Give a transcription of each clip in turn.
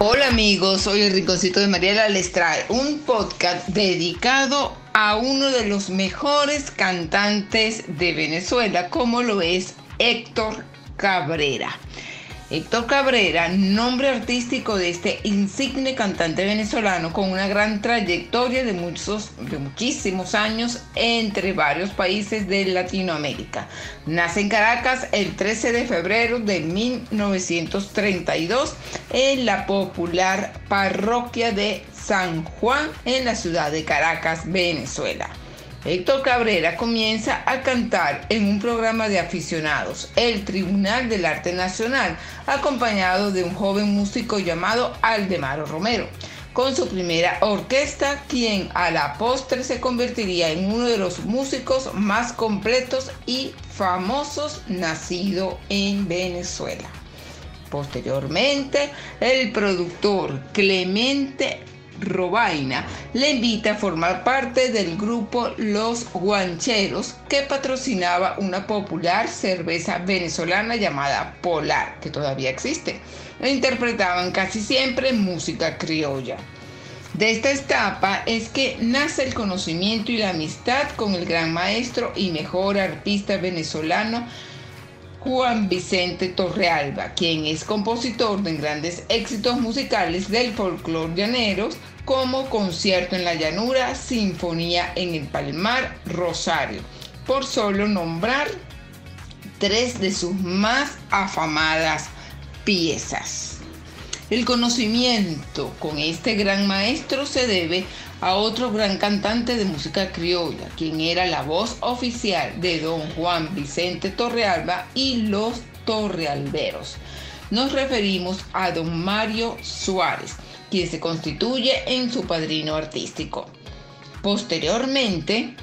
Hola amigos, soy el Rinconcito de Mariela, les trae un podcast dedicado a uno de los mejores cantantes de Venezuela, como lo es Héctor Cabrera. Héctor Cabrera, nombre artístico de este insigne cantante venezolano con una gran trayectoria de, muchos, de muchísimos años entre varios países de Latinoamérica. Nace en Caracas el 13 de febrero de 1932 en la popular parroquia de San Juan en la ciudad de Caracas, Venezuela. Héctor Cabrera comienza a cantar en un programa de aficionados, el Tribunal del Arte Nacional, acompañado de un joven músico llamado Aldemaro Romero, con su primera orquesta, quien a la postre se convertiría en uno de los músicos más completos y famosos nacido en Venezuela. Posteriormente, el productor Clemente Robaina le invita a formar parte del grupo Los Guancheros que patrocinaba una popular cerveza venezolana llamada Polar, que todavía existe. E interpretaban casi siempre música criolla. De esta etapa es que nace el conocimiento y la amistad con el gran maestro y mejor artista venezolano Juan Vicente Torrealba, quien es compositor de grandes éxitos musicales del folclore llaneros, como Concierto en la Llanura, Sinfonía en el Palmar, Rosario, por solo nombrar tres de sus más afamadas piezas. El conocimiento con este gran maestro se debe a otro gran cantante de música criolla, quien era la voz oficial de don Juan Vicente Torrealba y los Torrealberos. Nos referimos a don Mario Suárez, quien se constituye en su padrino artístico. Posteriormente,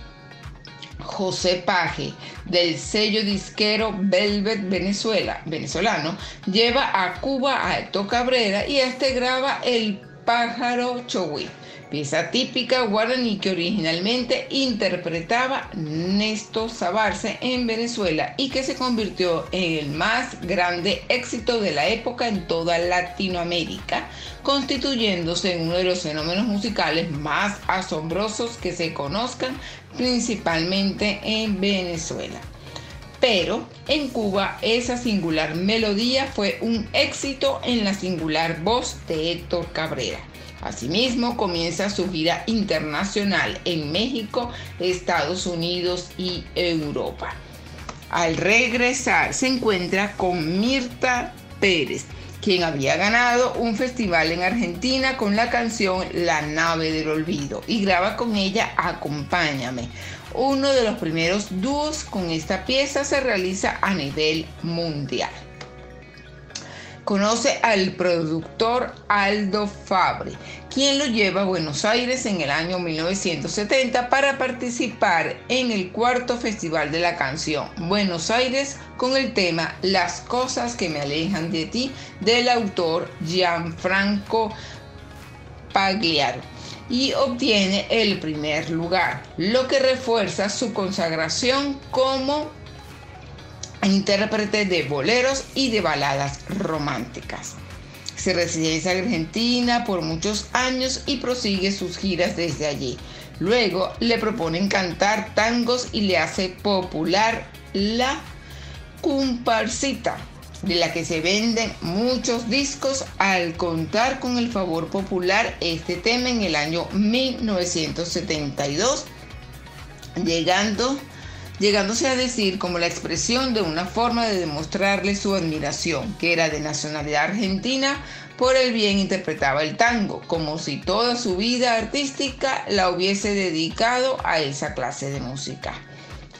José Paje, del sello disquero Velvet Venezuela, venezolano, lleva a Cuba a Héctor Cabrera y este graba El pájaro Chowí pieza típica guaraní que originalmente interpretaba Néstor Sabarce en Venezuela y que se convirtió en el más grande éxito de la época en toda Latinoamérica, constituyéndose en uno de los fenómenos musicales más asombrosos que se conozcan, principalmente en Venezuela. Pero en Cuba esa singular melodía fue un éxito en la singular voz de Héctor Cabrera. Asimismo, comienza su gira internacional en México, Estados Unidos y Europa. Al regresar se encuentra con Mirta Pérez, quien había ganado un festival en Argentina con la canción La nave del olvido y graba con ella Acompáñame. Uno de los primeros dúos con esta pieza se realiza a nivel mundial conoce al productor Aldo Fabre, quien lo lleva a Buenos Aires en el año 1970 para participar en el cuarto Festival de la Canción Buenos Aires con el tema Las cosas que me alejan de ti del autor Gianfranco Pagliaro y obtiene el primer lugar, lo que refuerza su consagración como intérprete de boleros y de baladas románticas. Se reside en Argentina por muchos años y prosigue sus giras desde allí. Luego le proponen cantar tangos y le hace popular la comparsita, de la que se venden muchos discos al contar con el favor popular este tema en el año 1972, llegando llegándose a decir como la expresión de una forma de demostrarle su admiración, que era de nacionalidad argentina, por el bien interpretaba el tango, como si toda su vida artística la hubiese dedicado a esa clase de música.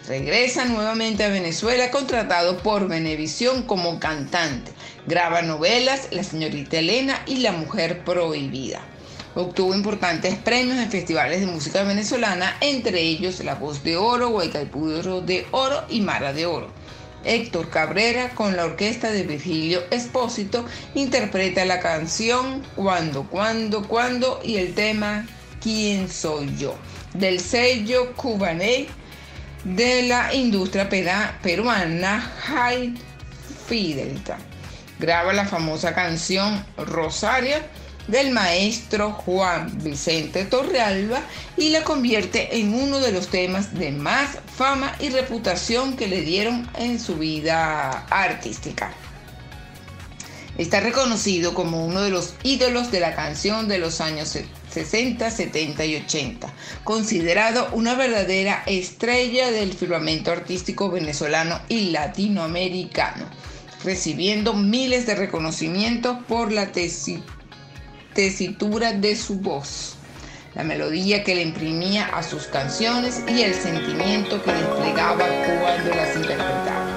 Regresa nuevamente a Venezuela contratado por Venevisión como cantante. Graba novelas La señorita Elena y La mujer prohibida. Obtuvo importantes premios en festivales de música venezolana, entre ellos La Voz de Oro, Huaycaipuro de Oro y Mara de Oro. Héctor Cabrera, con la orquesta de Virgilio Espósito, interpreta la canción Cuando, Cuando, Cuando y el tema ¿Quién soy yo? del sello cubané de la industria peruana High Fidelta. Graba la famosa canción Rosario del maestro Juan Vicente Torrealba y la convierte en uno de los temas de más fama y reputación que le dieron en su vida artística. Está reconocido como uno de los ídolos de la canción de los años 60, 70 y 80, considerado una verdadera estrella del firmamento artístico venezolano y latinoamericano, recibiendo miles de reconocimientos por la tesitura de su voz, la melodía que le imprimía a sus canciones y el sentimiento que desplegaba cuando las interpretaba.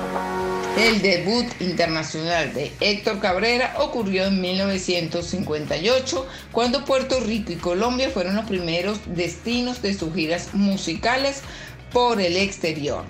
El debut internacional de Héctor Cabrera ocurrió en 1958, cuando Puerto Rico y Colombia fueron los primeros destinos de sus giras musicales por el exterior.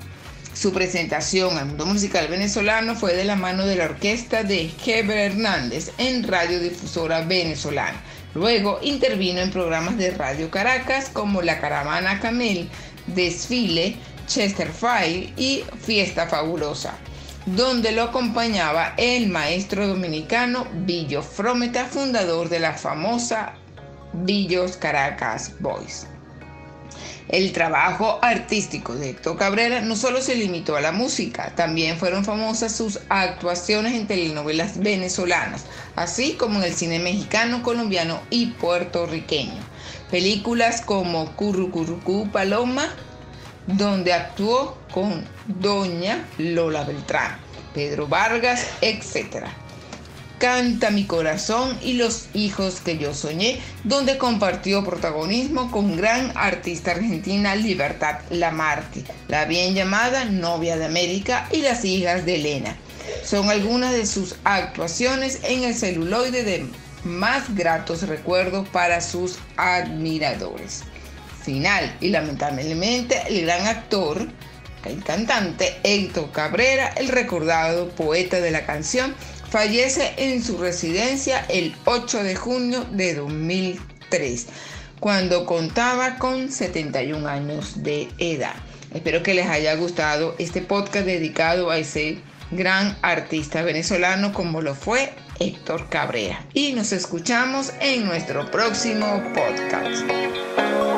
Su presentación al mundo musical venezolano fue de la mano de la orquesta de Heber Hernández en Radiodifusora Venezolana. Luego intervino en programas de Radio Caracas como La Caravana Camel, Desfile, Chesterfield y Fiesta Fabulosa donde lo acompañaba el maestro dominicano Billo Frometa, fundador de la famosa Billos Caracas Boys. El trabajo artístico de Héctor Cabrera no solo se limitó a la música, también fueron famosas sus actuaciones en telenovelas venezolanas, así como en el cine mexicano, colombiano y puertorriqueño. Películas como Currucurrucú Paloma, donde actuó con Doña Lola Beltrán, Pedro Vargas, etc. Canta mi corazón y los hijos que yo soñé, donde compartió protagonismo con gran artista argentina Libertad Lamarque, la bien llamada novia de América y las hijas de Elena. Son algunas de sus actuaciones en el celuloide de más gratos recuerdos para sus admiradores final. Y lamentablemente el gran actor, el cantante Héctor Cabrera, el recordado poeta de la canción, fallece en su residencia el 8 de junio de 2003, cuando contaba con 71 años de edad. Espero que les haya gustado este podcast dedicado a ese gran artista venezolano como lo fue Héctor Cabrera. Y nos escuchamos en nuestro próximo podcast.